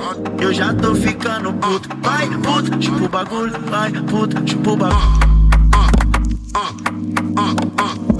Ah, eu já tô ficando puto, vai puto, tipo o bagulho, vai puto, tipo o bagulho. Ah, ah,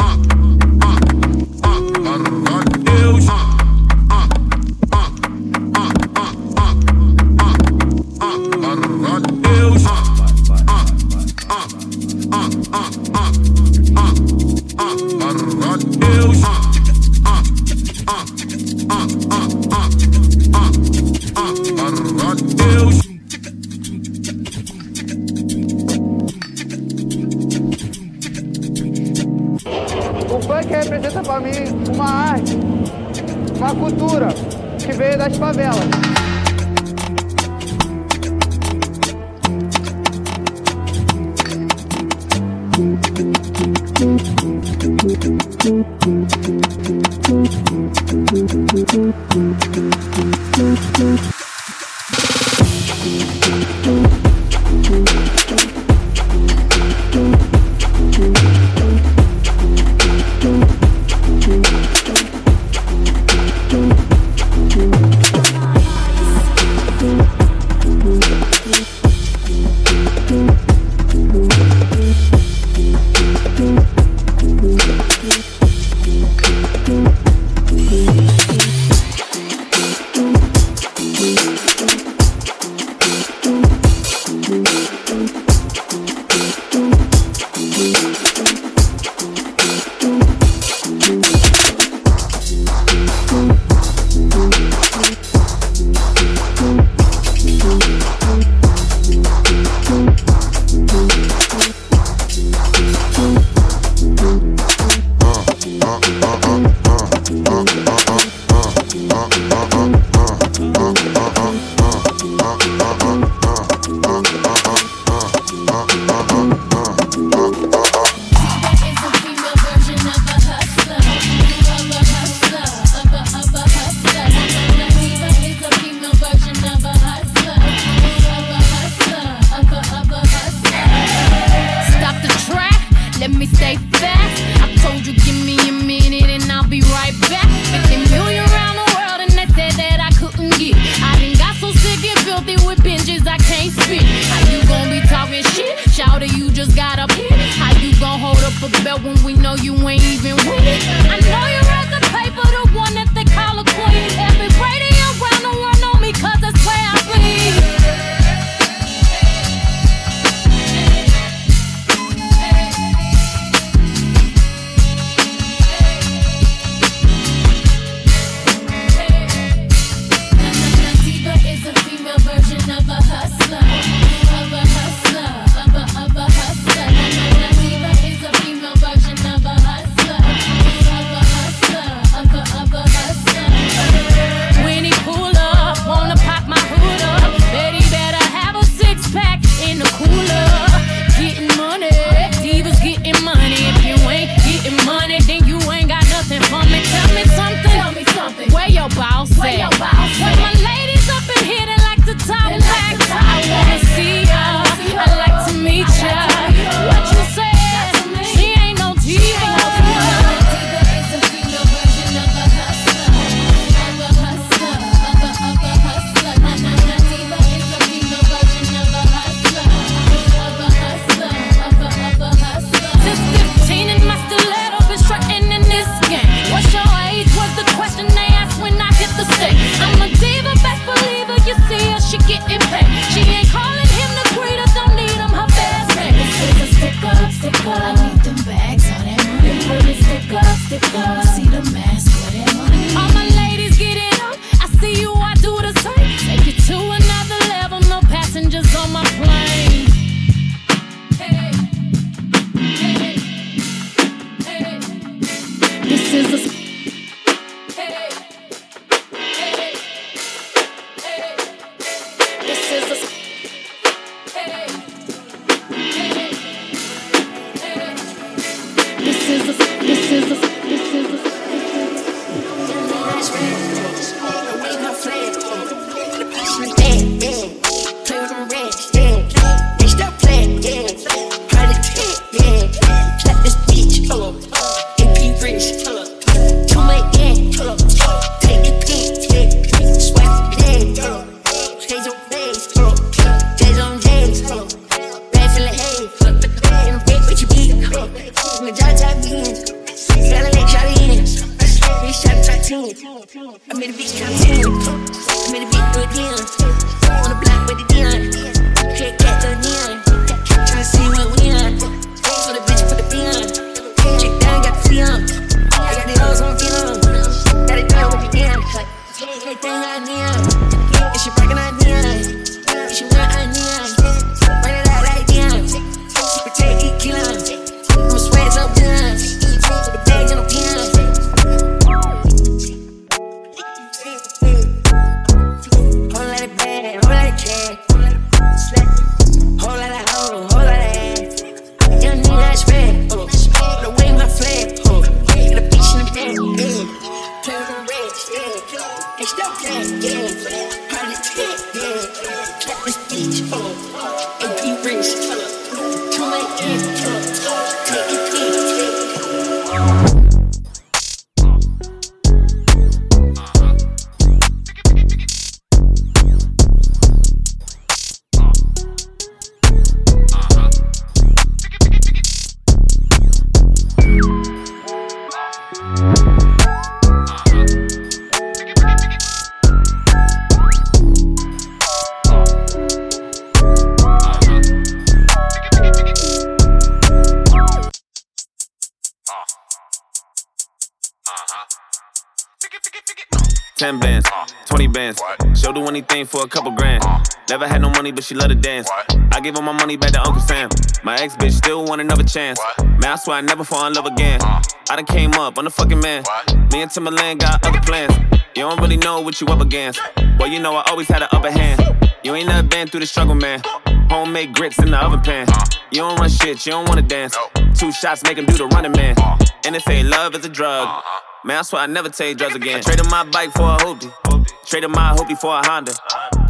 she love to dance. I gave her my money back to Uncle Sam. My ex bitch still want another chance. Man, I swear I never fall in love again. I done came up, I'm the fucking man. Me and Timberland got other plans. You don't really know what you up against. Well, you know I always had an upper hand. You ain't never been through the struggle, man. Homemade grits in the oven pan. You don't run shit, you don't wanna dance. Two shots make him do the running man. And they say love is a drug. Man, I swear I never take drugs again. I traded my bike for a hoopty. Traded my hoopty for a Honda.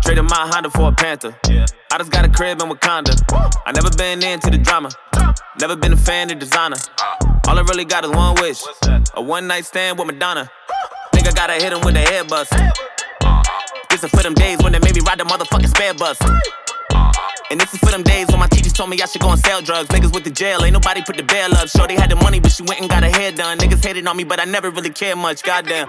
Traded my Honda for a Panther. I just got a crib in Wakanda. I never been into the drama. Never been a fan of designer. All I really got is one wish. A one night stand with Madonna. Nigga gotta hit him with a head bust. This is for them days when they made me ride the motherfucking spare bus. And this is for them days when my teachers told me I should go and sell drugs. Niggas with the jail, ain't nobody put the bail up. Sure, they had the money, but she went and got her hair done. Niggas hated on me, but I never really cared much. Goddamn.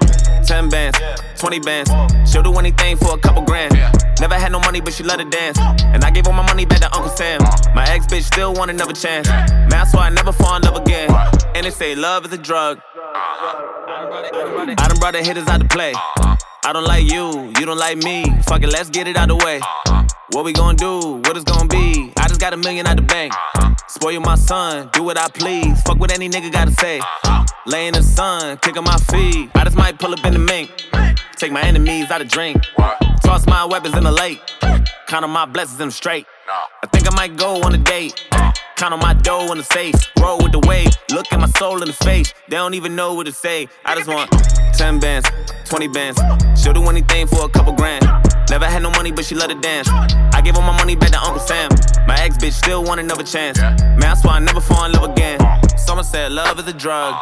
10 bands, 20 bands. She'll do anything for a couple grand. Never had no money, but she love to dance. And I gave all my money back to Uncle Sam. My ex bitch still want another chance. Man, I swear I never fall in love again. And they say love is a drug. I done brought the hitters out to play. I don't like you, you don't like me. Fuck it, let's get it out the way. What we gonna do? What it's gonna be? I just got a million out the bank. Spoil my son, do what I please. Fuck what any nigga gotta say. Lay in the sun, kick on my feet. I just might pull up in the mink. Take my enemies out of drink. Toss my weapons in the lake. Count on my blessings and straight. I think I might go on a date. Count on my dough in the safe. Roll with the wave. Look at my soul in the face. They don't even know what to say. I just want 10 bands, 20 bands. She'll do anything for a couple grand. Never had no money, but she love to dance. I gave all my money back to Uncle Sam. My ex bitch still want another chance. Man, I swear I never fall in love again. Someone said love is a drug.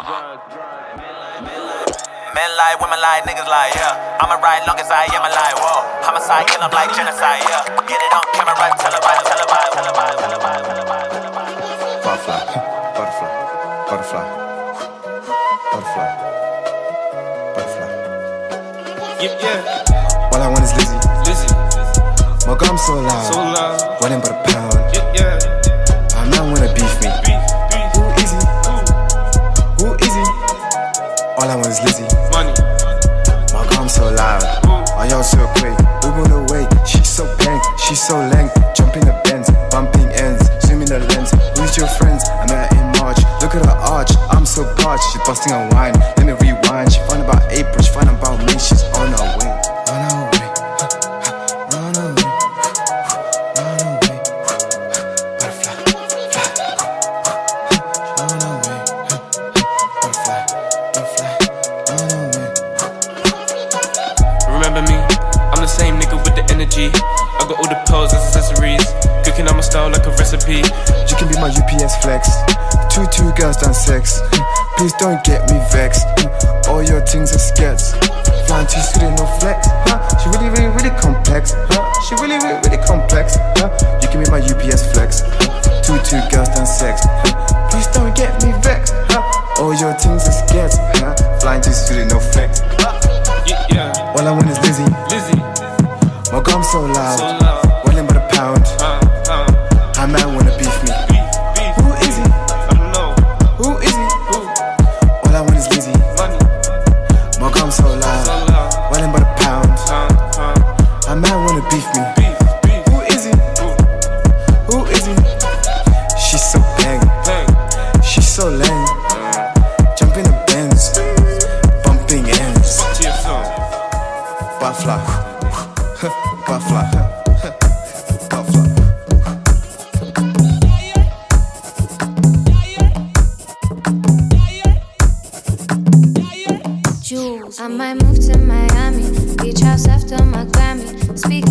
Men lie, women lie, niggas lie, yeah. I'ma ride long as I am alive, whoa. Homicide, kill 'em like genocide, yeah. Get it on camera, televised, televised, televised, televised, televised, televised. Butterfly, butterfly, butterfly, butterfly, butterfly. Yeah, yeah, All I want is Lizzie. My gum so loud, so loud. running but a pound. Yeah, yeah, A man wanna beef me. beef, beef, Who is he? Who is he? All I want is Lizzie. money, My gum so loud, ooh, oh yo so quick. Moving away, she's so bang, she's so lang. Jumping the bends, bumping ends, zooming the lens. Who's your friends? I met her in March. Look at her arch, I'm so parched. She's busting on wine. Let me rewind. She find about April, she find about me. She's on her way, style like a recipe. You can be my UPS flex. Two two girls done sex. Please don't get me vexed. All your things are skets. Flying too sweet no flex. Huh? She really, really, really complex. Huh? She really, really, really complex. Huh? You can be my UPS flex. Two two girls done sex. Huh? Please don't get me vexed. Huh? All your things are skets. Huh? Flying too sweet no flex. Yeah, yeah, All I want is Lizzie. Lizzie, My gum so loud. so loud. Rolling by the pound. Uh, High man might move to Miami, beach house after my Grammy. Speak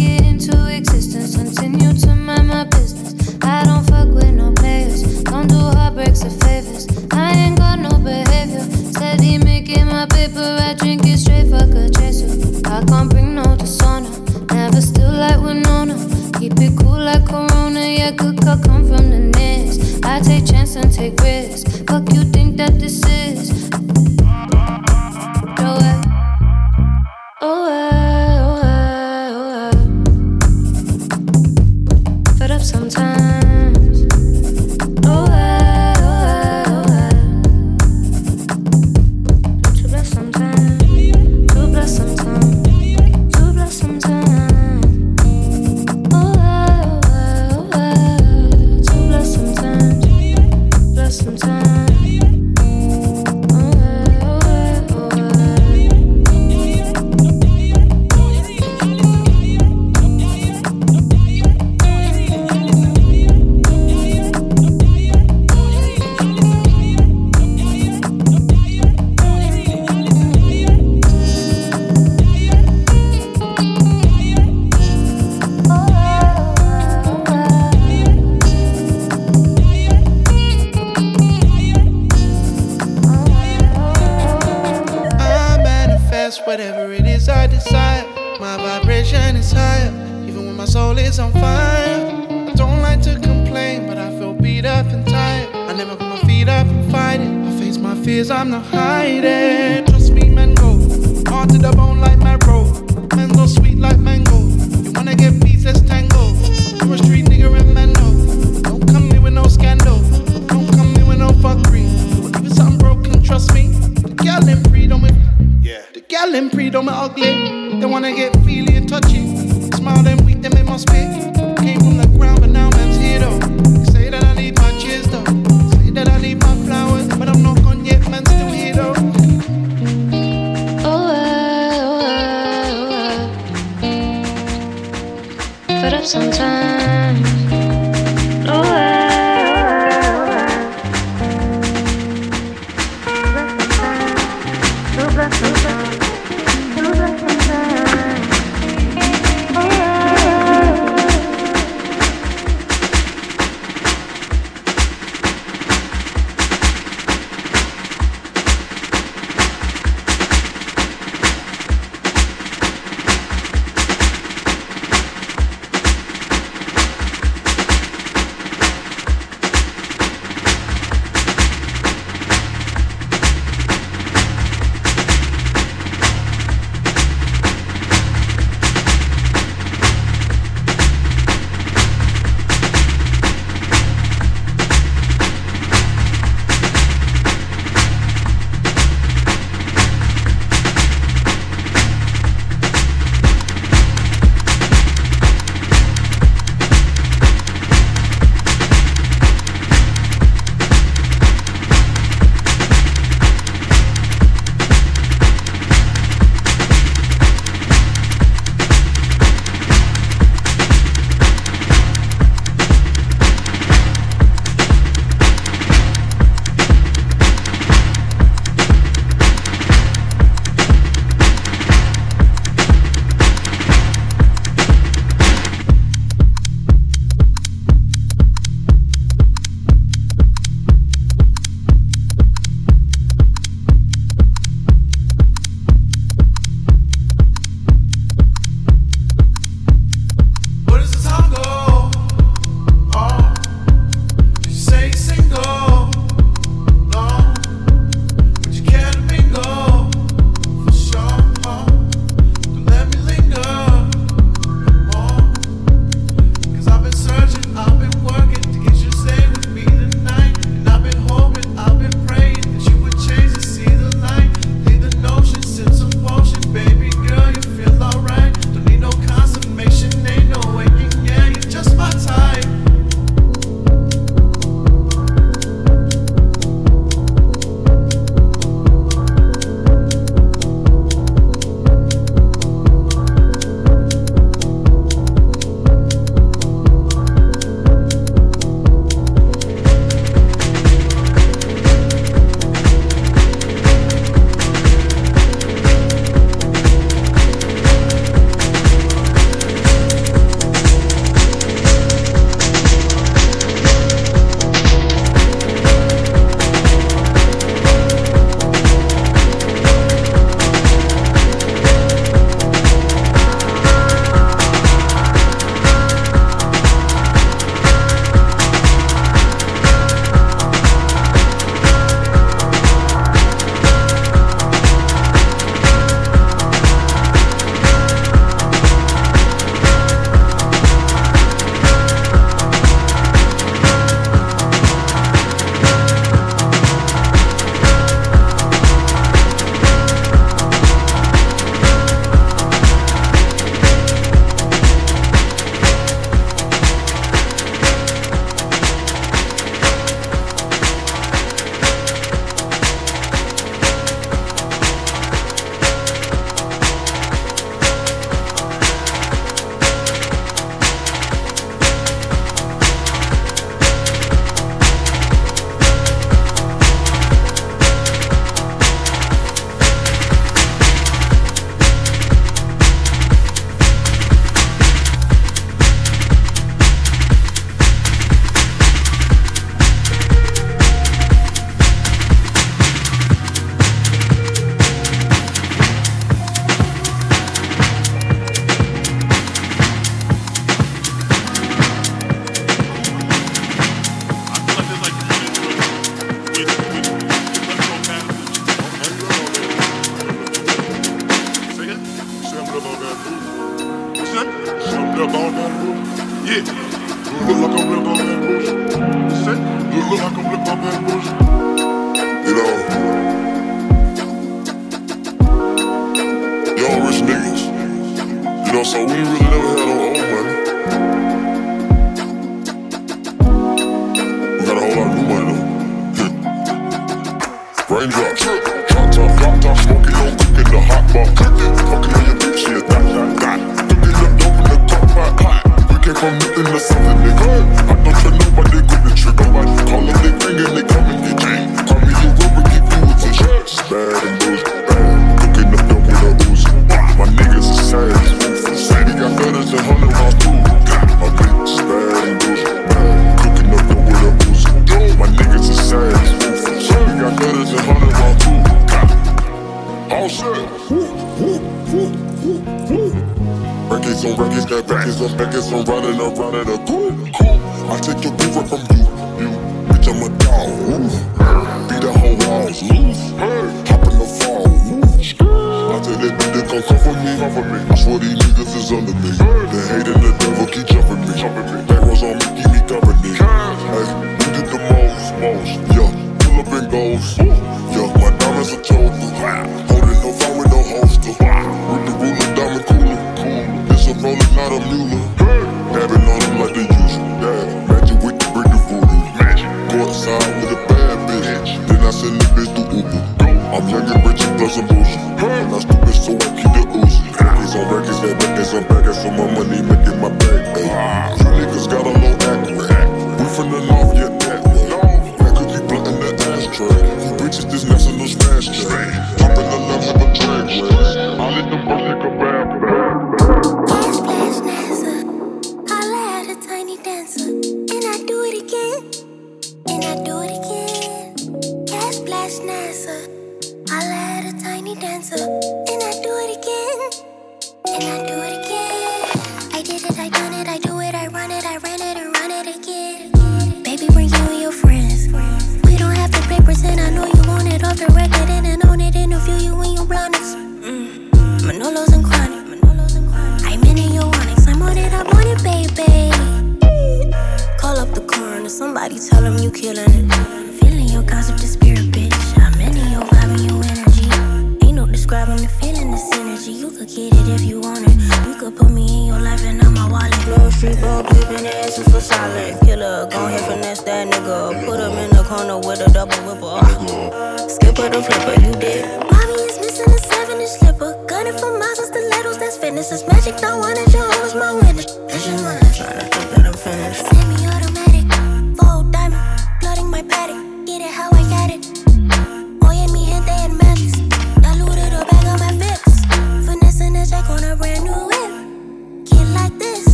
Can't nobody do you better than I do.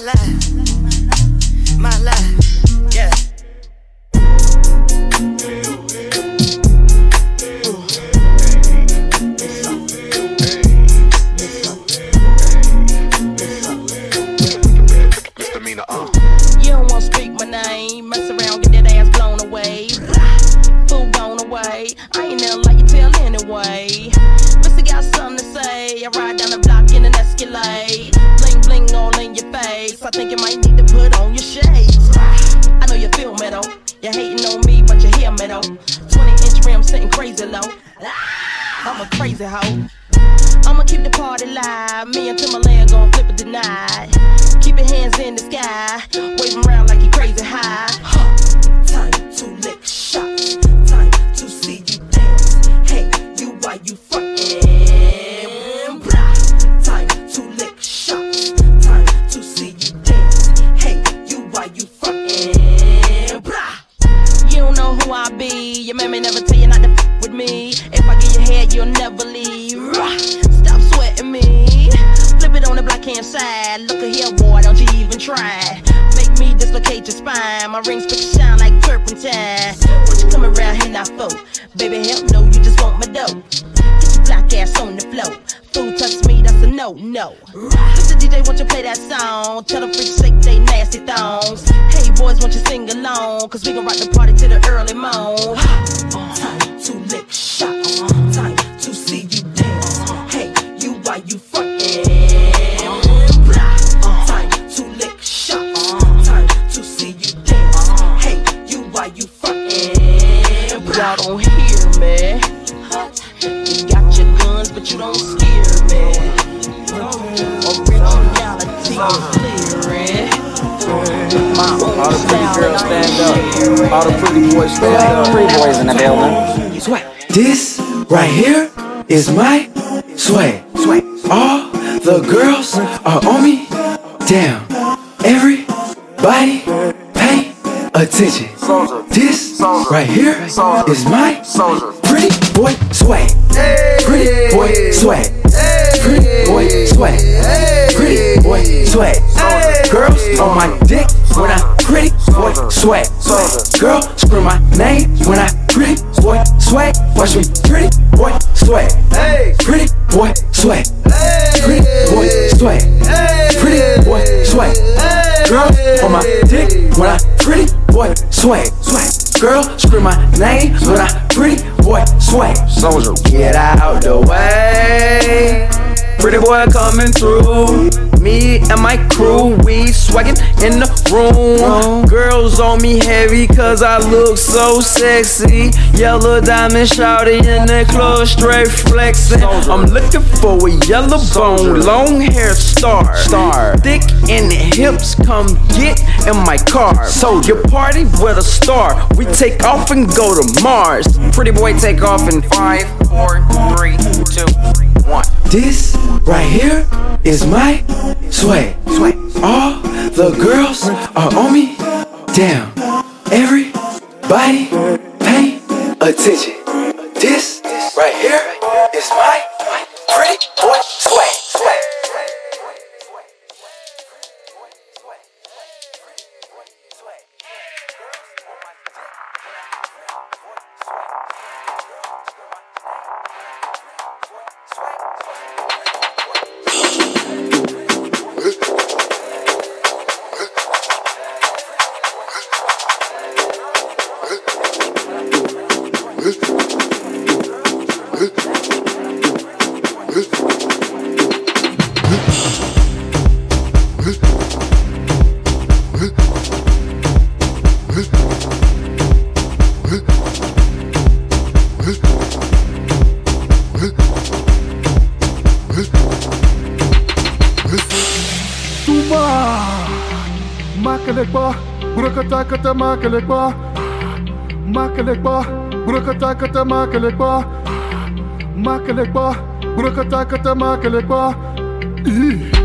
Life, attention. This right here is my pretty boy swag. Pretty boy swag. Pretty boy swag. Pretty boy swag. Girls on my dick when I pretty boy swag. Girl scream my name when I pretty boy swag. Watch me pretty boy swag. Pretty boy swag. Pretty boy swag. Pretty boy swag. Girl on my dick when I pretty boy swag. Swag. Girl scream my name when I pretty boy swag. Soldier, get out the way. Pretty boy coming through. Me and my crew, we swaggin' in the room. Girls on me heavy cause I look so sexy. Yellow diamond shouty in the club, straight flexin'. I'm looking for a yellow bone, long hair star. Star. Thick in the hips, come get in my car. So you party with a star. We take off and go to Mars. Pretty boy take off in five, four, three, two. This right here is my. Swag. All the girls are on me. Damn. Everybody pay attention. This right here is my pretty boy swag. Kata makelekba Makelekba Burakata kata makelekba Makelekba Burakata kata makelekba Ih. Túmbalo,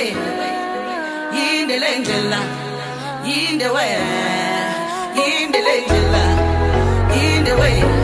way, in the yinde wena the le in the way.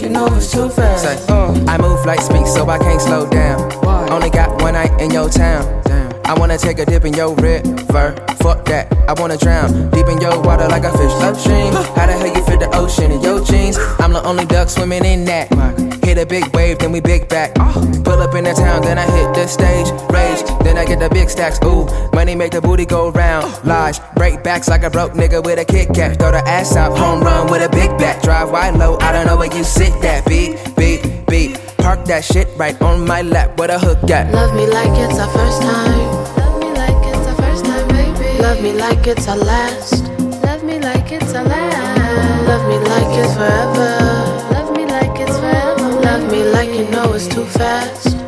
You know it's too fast. Say, uh, I move like speak, so I can't slow down. Why? Only got one night in your town. Damn. I wanna take a dip in your river. Fuck that, I wanna drown deep in your water like a fish upstream. How the hell you fit the ocean in your jeans? I'm the only duck swimming in that. Hit a big wave, then we big back. Pull up in the town, then I hit the stage. Rage, then I get the big stacks. Ooh, money make the booty go round. Lies, break backs like a broke nigga with a Kit Kat. Throw the ass out, home run with a big bat. Drive wide low, I don't know where you sit that. Beat, beat, beat. Park that shit right on my lap. Where a hook at? Love me like it's our first time. Love me like it's our first time, baby. Love me like it's our last. Love me like it's our last. Love me like it's forever. Love me like it's forever. Love me like you know it's too fast.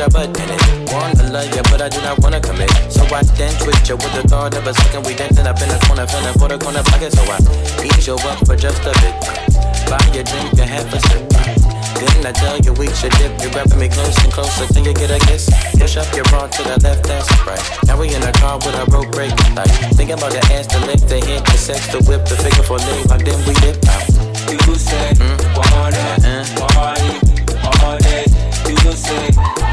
Your butt in it. Wanna love you, but I do not wanna commit. So I dance with you with the thought of a second. We dancing up in the corner, feeling for the corner pocket. So I ease you up for just a bit. Buy your drink, you have a sip. Didn't I tell you we should dip? You're grabbing me close and closer till you get a kiss. Push up your bra to the left, that's right. Now we in a car with a rope break. Like, thinking about the ass, the lift, the hit, the sex, the whip, the figure for leg. Like then we dip out. You say, wanna party mm. all day. You say,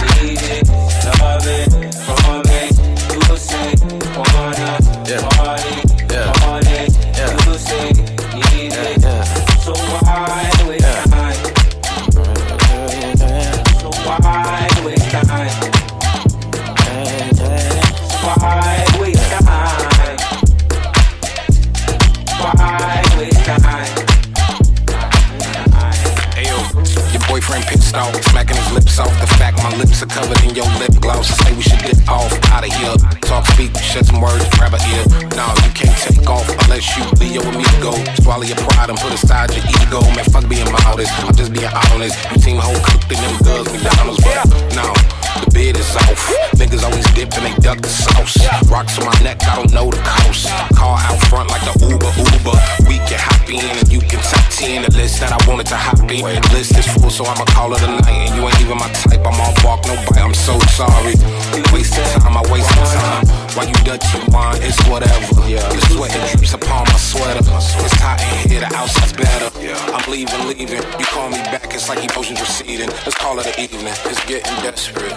off, smacking his lips off. The fact my lips are covered in your lip gloss. Say we should get off out of here. Talk, speak, shed some words, grab a ear. Nah, you can't take off unless you Leo with me go. Swallow your pride and put aside your ego. Man, fuck being modest. I'm just being honest. You seem whole cooked in them girls, McDonald's, but no. The bid is off. Niggas always dip and they duck the sauce. Rocks on my neck, I don't know the cost. Car out front like the Uber Uber. We can hop in and you can top 10 the list that I wanted to hop in. The list is full, so I'ma call it a night. And you ain't even my type. I'm all bark, no bite. I'm so sorry. Wasting time, I wasted time. While you Dutchy wine, it's whatever. The sweat it drips upon my sweater. It's hot in here, the outside's better. I'm leaving, leaving. You call me back, it's like emotions receding. Let's call it an evening. It's getting desperate.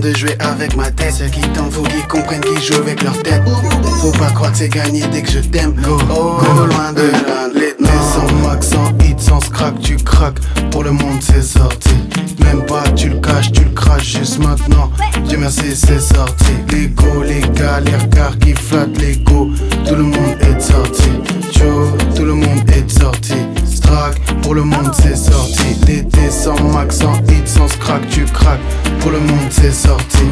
De jouer avec ma tête, ceux qui tentent, faut qu'ils comprennent qu'ils jouent avec leur tête. Faut pas croire que c'est gagné dès que je t'aime. Go, go loin de là, sans max, sans hit, sans scrack, tu craques. Pour le monde, c'est sorti. Même pas, tu le caches, tu le craches juste maintenant. Dieu merci, c'est sorti. L'ego, les galères, car qui flattent l'ego. Tout le monde est sorti. Joe, tout le monde est sorti. Pour le monde, c'est sorti. L'été sans max, sans hit, sans scrack, tu craques. Pour le monde, c'est sorti.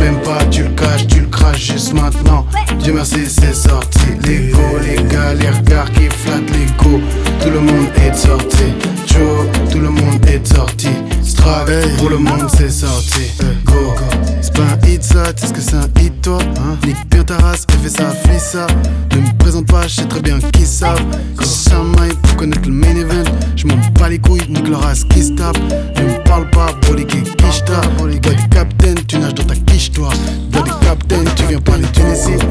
Même pas, tu le caches, tu le craches juste maintenant. Dieu merci, c'est sorti. L'ego, les galères, car qui flattent l'ego. Tout le monde est sorti. Joe, tout le monde est sorti. Strack, pour le monde, c'est sorti. Go. C'est pas un hit, ça, tu sais ce que c'est un hit, toi. Nique bien ta race, et fais ça, fais ça. Ne me présente pas, je sais très bien qui savent. Quand je chamaille pour connaître le main event, je m'en bats les couilles, nique leur race qui se tape. Ne me parle pas, body qui quiche ta. Bois du captain, tu nages dans ta quiche, toi. Bois du captain, tu viens pas de Tunisie.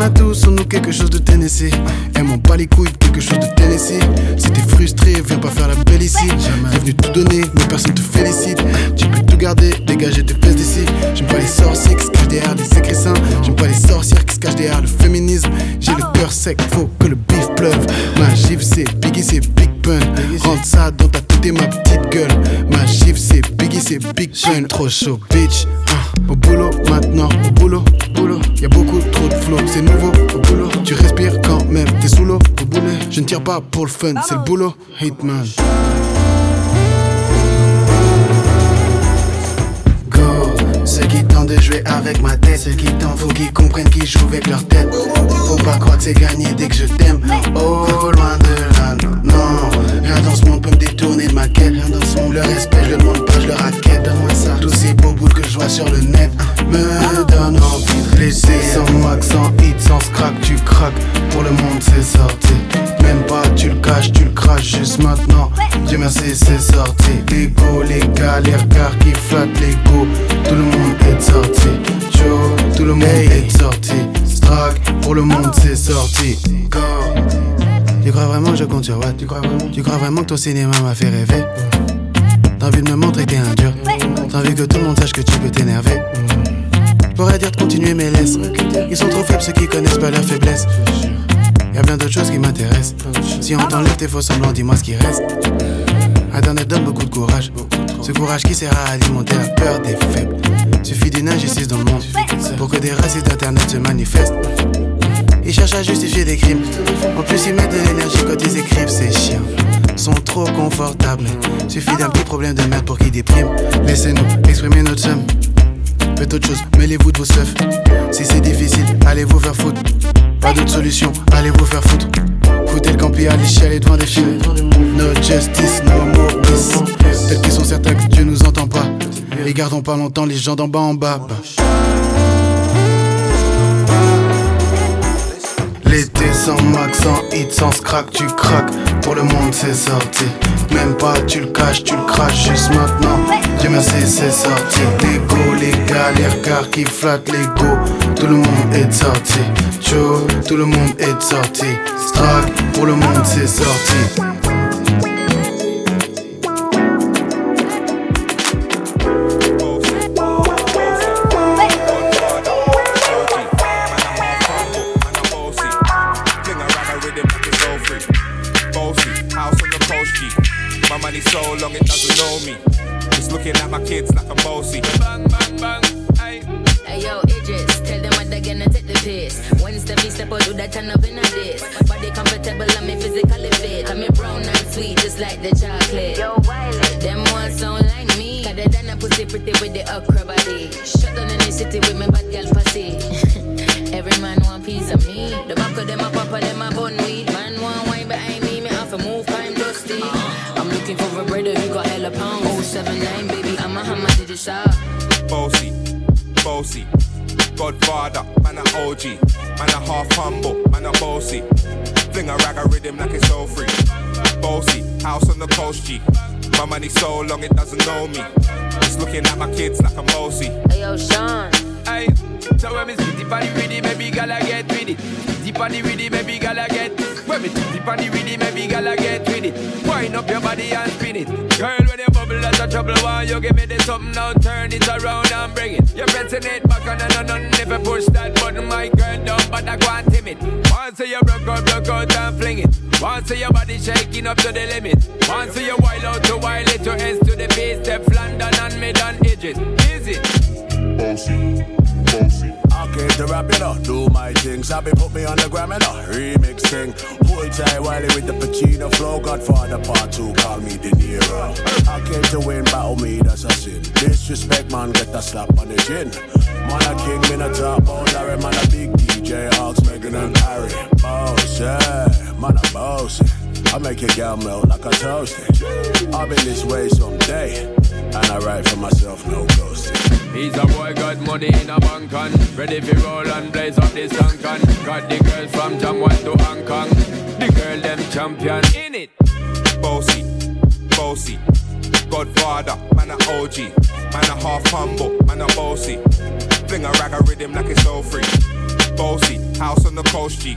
On a tous en nous quelque chose de Tennessee. Elle m'en bat les couilles, quelque chose de Tennessee. Si t'es frustré, viens pas faire la belle ici. T'es venu tout donner, mais personne te félicite. Tu peux tout garder, dégager tes fesses d'ici. J'aime pas les sorciers qui se cachent derrière les écrissins. J'aime pas les sorcières qui se cachent derrière le féminisme. J'ai le cœur sec, faut que le bif pleuve. Ma gifle c'est Biggie, c'est Big Pun. Rentre ça dans ta tête et ma petite gueule. Ma gifle c'est Biggie, c'est Big Pun. Trop chaud, bitch. Ah, Au boulot maintenant, au boulot, boulot. Y a beaucoup trop de flow, c'est au boulot. Tu respires quand même, t'es sous l'eau au boulet. Je ne tire pas pour le fun, c'est le boulot. Hitman. Ceux qui tentent de jouer avec ma tête, ceux qui tentent, faut qu'ils comprennent qu'ils jouent avec leur tête. Faut pas croire que c'est gagné dès que je t'aime. Oh, loin de là, non. Rien dans ce monde peut me détourner de ma quête. Rien dans ce monde, le respect, je le demande pas, je le raquette. Donne-moi ça. Tous ces beaux bouts que je vois sur le net me donnent envie de laisser. Sans max, sans hit, sans scrack, tu craques. Pour le monde, c'est sorti. Même pas, tu le caches, tu le craches juste maintenant. Dieu merci, c'est sorti. L'ego, les gars, les regards qui flattent l'ego. Tout le monde est sorti. Joe, tout le monde est sorti. Strack, pour le monde, c'est sorti. Go. Tu crois vraiment que je compte sur what Tu crois vraiment Tu crois vraiment que ton cinéma m'a fait rêver? T'as envie de me montrer que t'es un dur T'as envie que tout le monde sache que tu peux t'énerver Pourrais dire de continuer mais laisse Ils sont trop faibles ceux qui connaissent pas leur faiblesse Y'a bien d'autres choses qui m'intéressent Si on t'enlève tes faux semblants dis-moi ce qui reste Internet donne beaucoup de courage Ce courage qui sert à alimenter la peur des faibles Suffit d'une injustice dans le monde Pour que des racistes d'internet se manifestent ils cherchent à justifier des crimes. En plus, ils mettent de l'énergie quand ils écrivent, ces chiens. Sont trop confortables. Suffit d'un petit problème de merde pour qu'ils dépriment. Laissez-nous exprimer notre somme. Faites autre chose, mêlez-vous de vos seufs. Si c'est difficile, allez vous faire foutre. Pas d'autre solution, allez vous faire foutre. Foutez le campi à l'échelle et devant des films. No justice, no more peace. Peut-être qu'ils sont certains que Dieu nous entend pas. Et gardons pas longtemps les gens d'en bas en bas. L'été sans max, sans hit, sans scrack, tu craques. Pour le monde, c'est sorti. Même pas, tu le caches, tu le craches juste maintenant. Dieu merci, c'est sorti. L'ego, les gars, les regards qui flattent l'ego. Tout le monde est sorti. Joe, tout le monde est sorti. Strack, pour le monde, c'est sorti. Gala get with it. Spitty body with it, maybe gala get. When me spitty body with it, maybe gala get with it. Wind up your body and spin it. Girl, when you bubble, that's a trouble. Why you give me this something now? Turn it around and bring it. You're pressing it back on and on and if you push that button, my girl but I can't timid. Once you broke out, broke out and fling it. Once your body shaking up to the limit. Once you wild out to wild it to S to the base, step London and mid and edges. Is it? Bossy, bossy. I came to rap it up, do my thing. Sabi put me on the gram and a remix thing. Hold tight Wiley with the Pacino flow. Godfather part two, call me De Niro. I came to win, battle me, that's a sin. Disrespect, man, get a slap on the chin. Man a king, man a top, oh Larry, man a big DJ, Hawks, Megan and Harry. Boss, yeah, man a boss. I make your gal melt like a toasty. I've been this way someday, and I write for myself, no ghosting. He's a boy, got money in a bank and ready for roll and blaze up this tank and got the girls from Jamwan to Hong Kong. The girl them champion in it. Bossy, bossy. Godfather, man a OG. Man a half humble, man a bossy. Fling a rag a rhythm like it's all free. Bossy, house on the coast, G.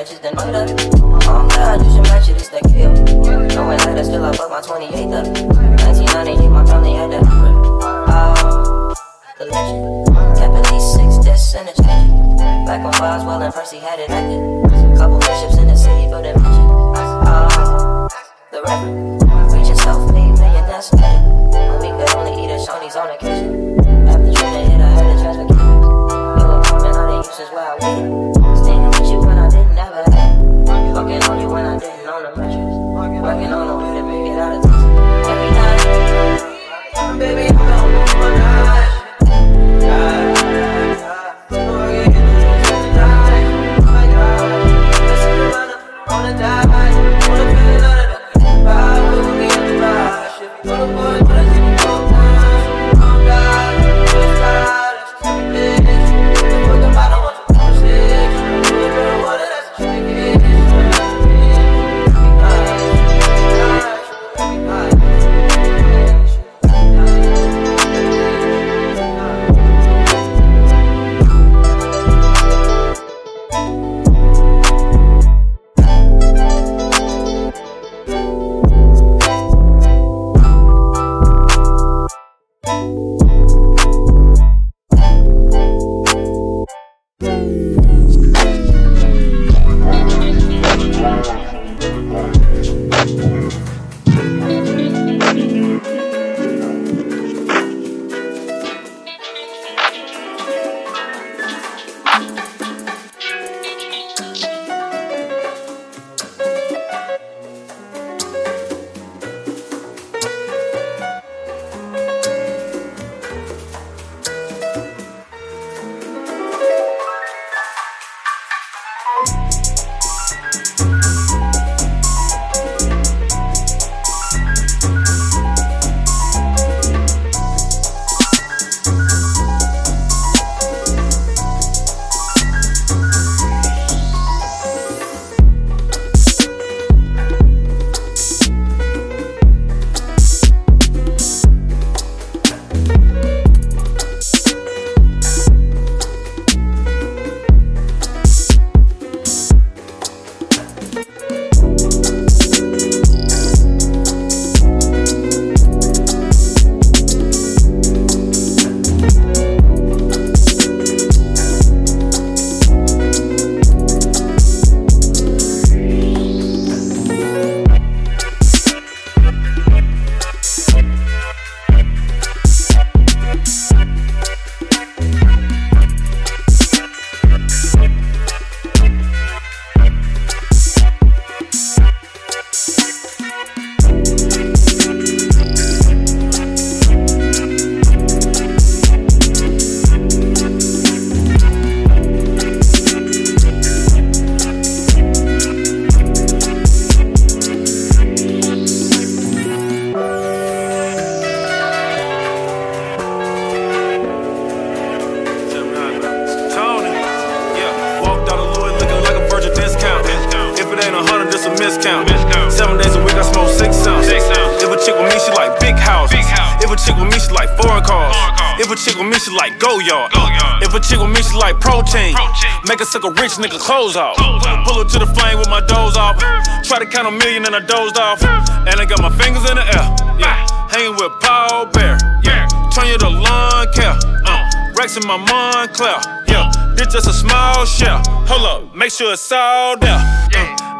Patches night up. Oh God, you should match it, it's that kill. Knowing that I still I fuck my 28th up. 1998, my family had that. Oh, collection. Kept at least six discs and a change. Back when Boswell and Percy had it active. Couple bishops in the city for the. Oh, the reverend. Reaching self-made million, that's it. When we could only eat at Shoney's on occasion. After Trina hit, I had to transfer Cuban. Your apartment, all the uses where I waited. A miscount. Seven days a week, I smoke six ounce. If a chick with me, she like big houses. If a chick with me, she like foreign cars. If a chick with me, she like go yard. If a chick with me, she like protein. Make her suck a rich nigga clothes off. Pull her to the flame with my doze off. Try to count a million and I dozed off. And I got my fingers in the air. Yeah. Hanging with Paul Bear. Yeah. Turn you to lawn care. Uh. Rex in my Moncler. Yeah. This just a small shell. Hold up. Make sure it's all there.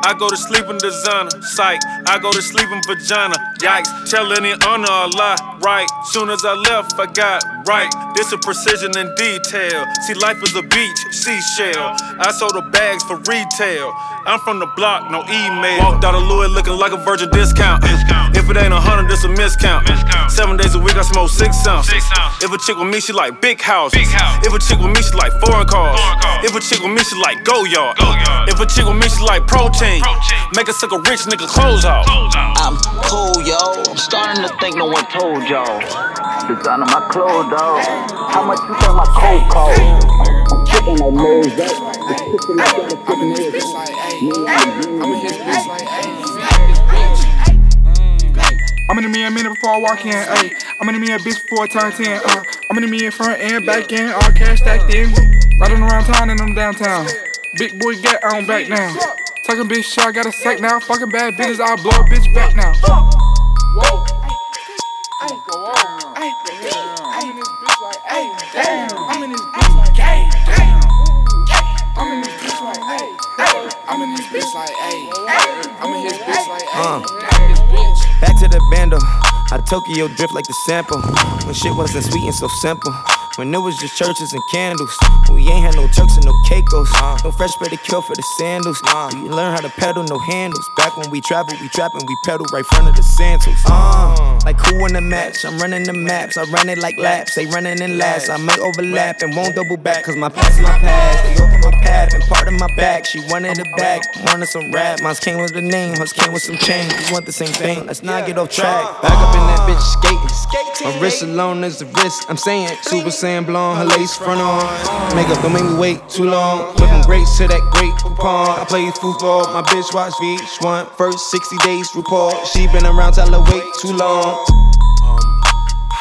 I go to sleep in designer, psych. I go to sleep in vagina, yikes. Tell any honor a lie, right? Soon as I left, I got right. This a precision and detail. See, life is a beach, seashell. I sold the bags for retail. I'm from the block, no email. Walked out of Louis looking like a virgin discount. If it ain't a hundred, it's a miscount. Seven days a week, I smoke six ounces. If a chick with me, she like big houses. If a chick with me, she like foreign cars. If a chick with me, she like go yard. If a chick with me, she like protein. Make her suck a rich nigga clothes off. I'm cool, yo. I'm starting to think no one told y'all. Design of my clothes, dog. How much you think my coat cost? I'm tripping like nerves, that. It's kissing like that, it's kissing nerves. I'm in his bitch like, I'm in the me a minute before I walk in, ayy. I'm in the me a bitch before I turn 10, uh. I'm in the me in front and back end, all cash stacked in. Riding around town and I'm downtown. Big boy get on back now. Talking bitch shit, I got a sack now. Fucking bad bitches, I'll blow a bitch back now. Whoa. Ay, go on. Ay, I'm in this bitch like, ay, damn. I'm in this bitch like, ay, damn. I'm in this bitch like, ay, I'm in this bitch like, ay. I'm in his bitch like, ay. Back to the bando. I Tokyo drift like the sample. When shit wasn't sweet and so simple. When it was just churches and candles. We ain't had no Turks and no Caicos. Uh. No fresh pedicure for the sandals. Uh. We learn how to pedal, no handles. Back when we travel, we trapping, we pedal right front of the Santos. Uh. uh, like who in the match? I'm running the maps. I run it like laps. They running in last. I may overlap and won't double back. Cause my past is my past. Open my path and part of my back. She wanted it back. Wanted some rap. Mine came with the name. Hers came with some change. We want the same thing. Let's not get off track. Back up in that bitch skating. My wrist alone is the wrist. I'm saying Super Saiyan blonde. Her lace front on. Makeup don't make me wait too long. Whipping grapes to that great coupon. I play football. My bitch watch VH1. First 60 days report. She been around till I wait too long.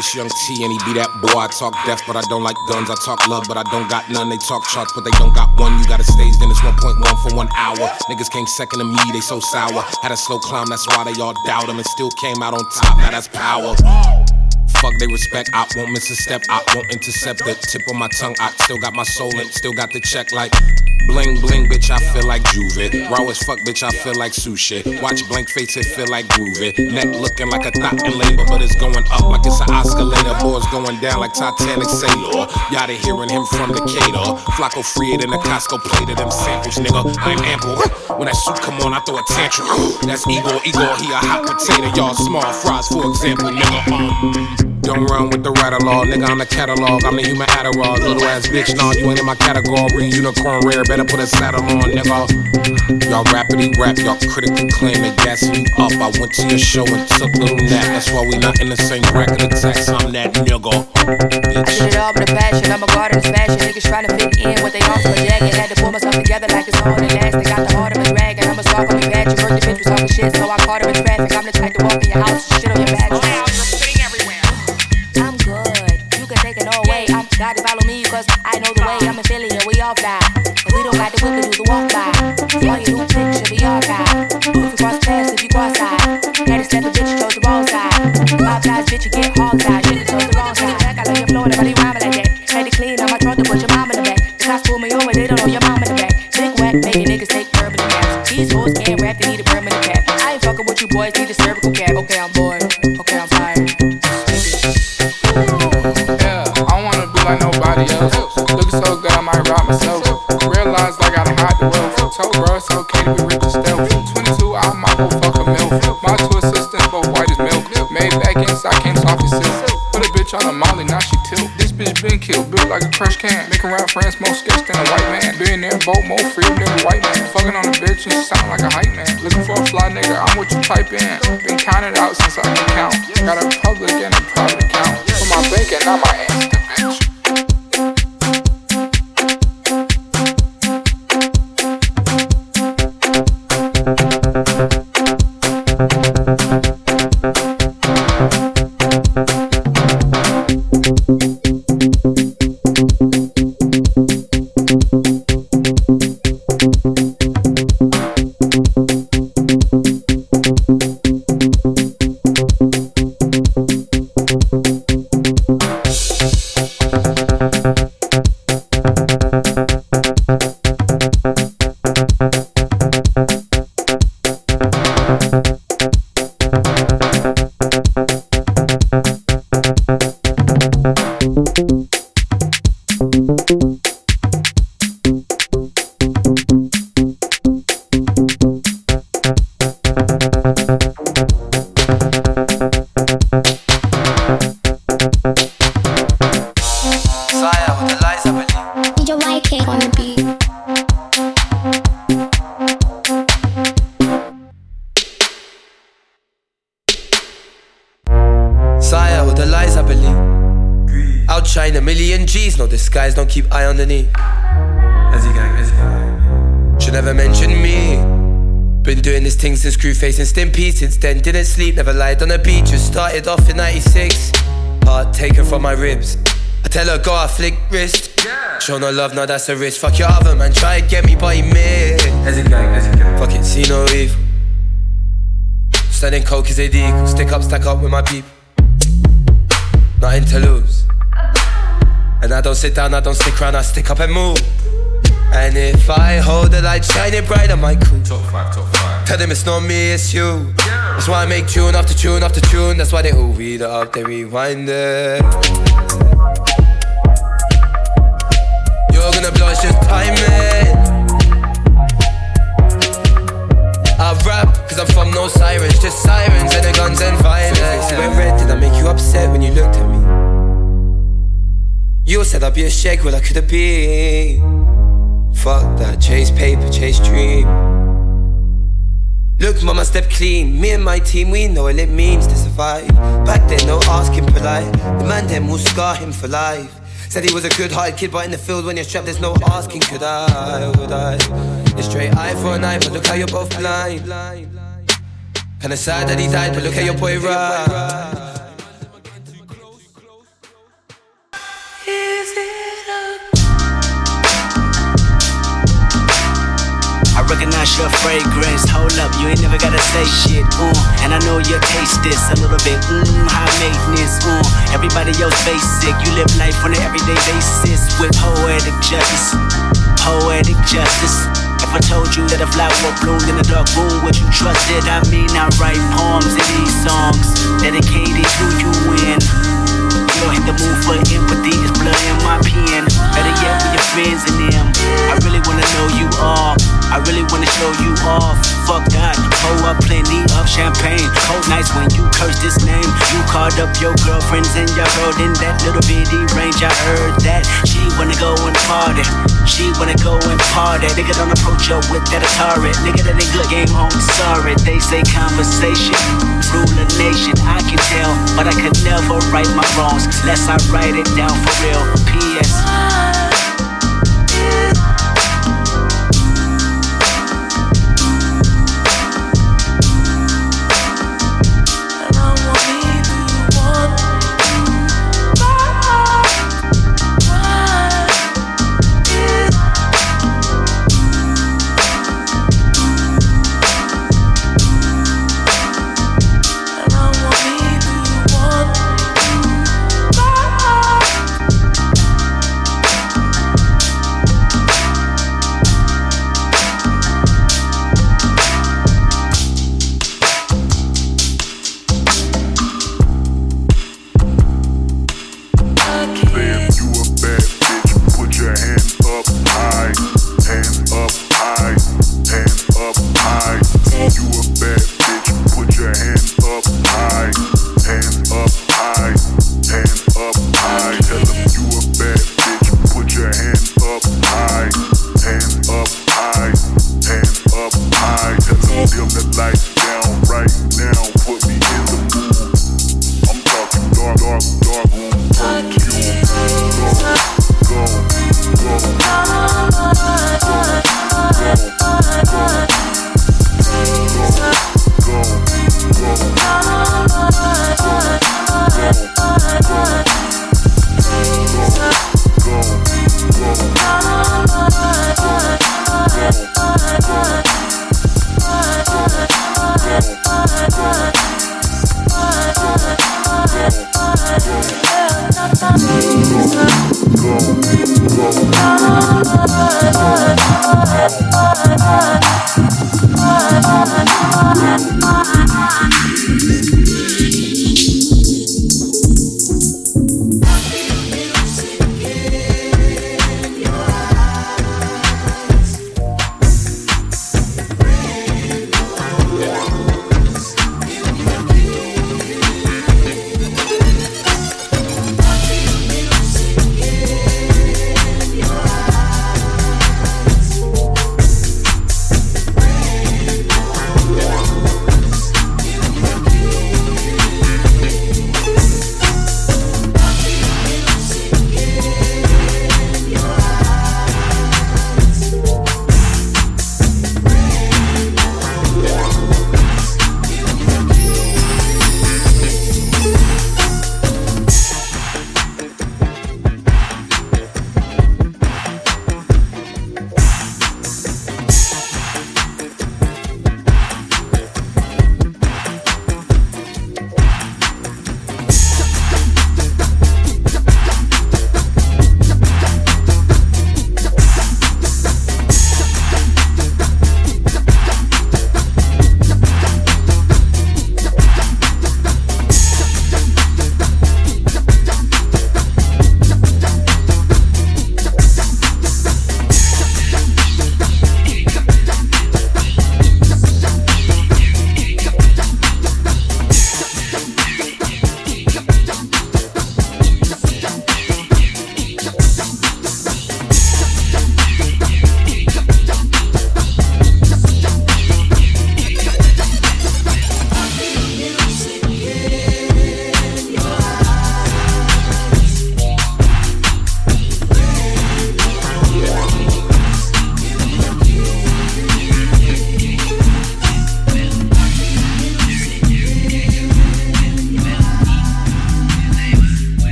It's Young T and he be that boy. I talk death, but I don't like guns. I talk love, but I don't got none. They talk charts, but they don't got one. You got a stage, then it's 1.1 for one hour. Niggas came second to me, they so sour. Had a slow climb, that's why they all doubt him. And still came out on top, now that's power. Fuck they respect, I won't miss a step, I won't intercept the tip of my tongue. I still got my soul and still got the check like bling bling, bitch. I feel like Juve. Raw as fuck, bitch. I feel like sushi. Watch blank face, it feel like groovy. Neck looking like a thought in labor, but it's going up like it's an oscillator. Boys going down like Titanic sailor. Y'all they hearing him from Decatur. Flacco free it in the Costco plate of them samples, nigga. I'm ample. When that suit come on, I throw a tantrum. That's Igor, Igor, he a hot potato. Y'all small fries, for example, nigga. Um, don't run with the rattle law, nigga. I'm the catalog. I'm the human Adderall. Little ass bitch, nah, you ain't in my category. Unicorn rare, better put a saddle on, nigga. Y'all rappity rap, y'all critically claim they gassing you up. I went to your show and took little nap. That's why we not in the same bracket of tax. I'm that nigga. I did it all with a passion. I'm a guard of fashion. Niggas trying to fit in with they arms for jacket. Had to pull myself together like it's hard and. They got the heart of a dragon. I'm a stalk on your patch. heard the bitch was talking shit, so I caught her in traffic. I'm the type to walk in your house, and shit on your back. All fly. If we don't got the whip, we do the walk by. All your new pics should be archived. If you cross paths, if you cross side. Daddy step a bitch, chose the wrong side. Five guys, bitch, you get hog tied. Shit, chose the wrong side. I love your flow, nobody rhyming like that. Had to clean my trunk to put your mom in the back. The cops pull me over, they don't know your mom in the back. Big whack, making niggas take permanent naps. These hoes can't rap, they need a permanent cap. I ain't fucking with you boys, need a cervical cap. Okay, I'm bored. Okay, I'm tired. Yeah, I wanna be like nobody else. Sleep, never lied on the beach. Just started off in 96. Heart taken from my ribs. I tell her, go, I flick wrist. Show no love, now that's a risk. Fuck your other man, try to get me, but he missed. As a gang, as a gang. Fuck it, see no evil. Standing coke is a deal. Stick up, stack up with my people. Nothing to lose. And I don't sit down, I don't stick around, I stick up and move. And if I hold the light shining bright on my cool. Tell them it's not me, it's you. That's why I make tune after tune after tune. That's why they all read it up, they rewind it. You're gonna blow, it's just timing. I rap, cause I'm from no sirens, just sirens and the guns and violence. Went red, did I make you upset when you looked at me? You said I'd be a shake, well I could've been. Fuck that, chase paper, chase dream. Look, mama, step clean. Me and my team, we know what it means to survive. Back then, no asking polite. The man then will scar him for life. Said he was a good hearted kid, but in the field when you're strapped, there's no asking, could I would I? It's straight eye for an eye, but look how you're both blind. Kinda sad that he died, but look how your boy ride. I recognize your fragrance. You ain't never gotta say shit. Uh, and I know you taste this a little bit. Mmm, high maintenance. Uh, everybody else basic. You live life on an everyday basis with poetic justice. Poetic justice. If I told you that a flower bloomed in a dark room, would you trust it? I mean, I write poems in these songs dedicated to you when you hit the mood for empathy. It's blood in my pen. Better yet, your friends and them. I really wanna know you all. I really wanna show you off. Fuck that. Pour up plenty of champagne. Cold nights when you curse this name. You called up your girlfriends and y'all rode in that little bitty range. I heard that she wanna go and party. She wanna go and party. Nigga don't approach her with that Atari. Nigga that ain't good game on. Sorry, they say conversation. Rule a nation. I can tell, but I could never right my wrongs. Lest I write it down for real. P.S.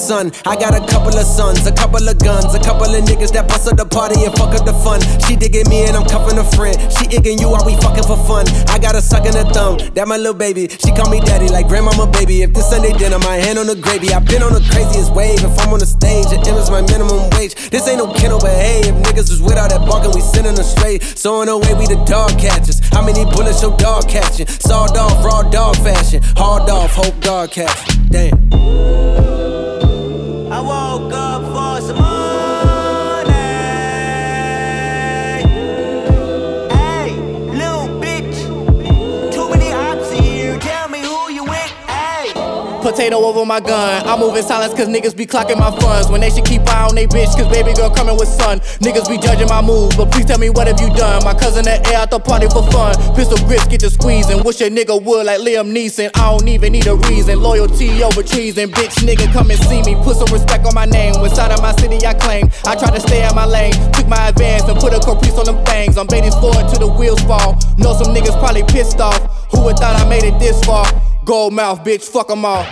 sun. I got a couple of sons, a couple of guns, a couple of niggas that bust up the party and fuck up the fun. She digging me and I'm cuffing a friend. She igging you while we fucking for fun. I got a sucking a thumb, that my little baby. She call me daddy like grandmama baby. If this Sunday dinner, my hand on the gravy. I've been on the craziest wave. If I'm on the stage, it is my minimum wage. This ain't no kennel, but hey, if niggas was with all that barking, we sending them straight. So in a way, we the dog catchers. How many bullets your dog catching? Sawed off, raw dog fashion. Hard off, hope dog catch. Damn. I woke up for some Potato over my gun. I move in silence cause niggas be clocking my funds. When they should keep eye on they bitch cause baby girl coming with son. Niggas be judging my moves, but please tell me what have you done? My cousin at air out the party for fun. Pistol grips get to squeezing. Wish a nigga would like Liam Neeson. I don't even need a reason. Loyalty over treason. Bitch nigga come and see me. Put some respect on my name. When side of my city I claim. I try to stay in my lane. Took my advance and put a caprice on them things. I'm baiting forward till the wheels fall. Know some niggas probably pissed off. Who would thought I made it this far? Gold mouth, bitch, fuck them all.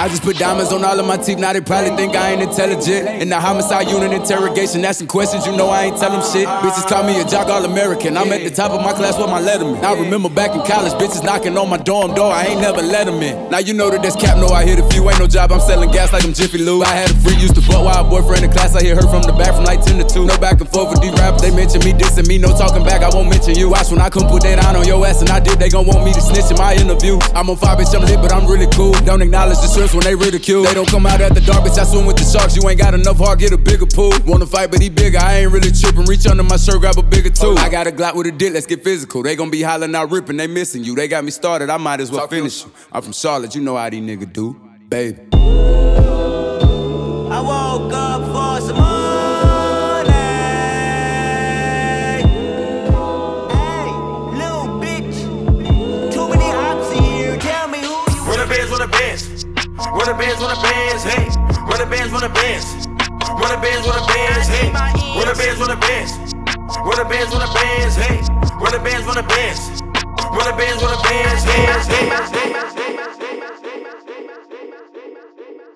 I just put diamonds on all of my teeth, now they probably think I ain't intelligent. In the homicide unit interrogation, asking questions, you know I ain't tell them shit. Bitches call me a jock all American. I'm at the top of my class with my letterman. I remember back in college, bitches knocking on my dorm door, I ain't never let them in. Now you know that that's cap, no, I hit a few, ain't no job, I'm selling gas like I'm Jiffy Lube. I had a freak, used to fuck while boyfriend in class, I hear her from the back from like 10 to 2. No back and forth with these rappers, they mention me, dissing me, no talking back, I won't mention you. Watch when I come put that on on your ass, and I did, they gon' want me to snitch in my interview. I'm on fire, bitch, I'm lit, but I'm really cool. Don't acknowledge the shirts when they ridicule. They don't come out at the dark, bitch, I swim with the sharks. You ain't got enough heart, get a bigger pool. Wanna fight, but he bigger, I ain't really tripping. Reach under my shirt, grab a bigger tool. I got a Glock with a dick, let's get physical. They gon' be hollering out, ripping, they missing you. They got me started, I might as well finish you. I'm from Charlotte, you know how these niggas do, baby. I woke up for some money. Run the bands, run the bands, hey. Run the bands, run the bands. Run the bands, run the bands, hey. Run the bands, run the bands. Run the bands, run the bands, hey. Run the bands, run the bands. Run the bands, run the bands, hey.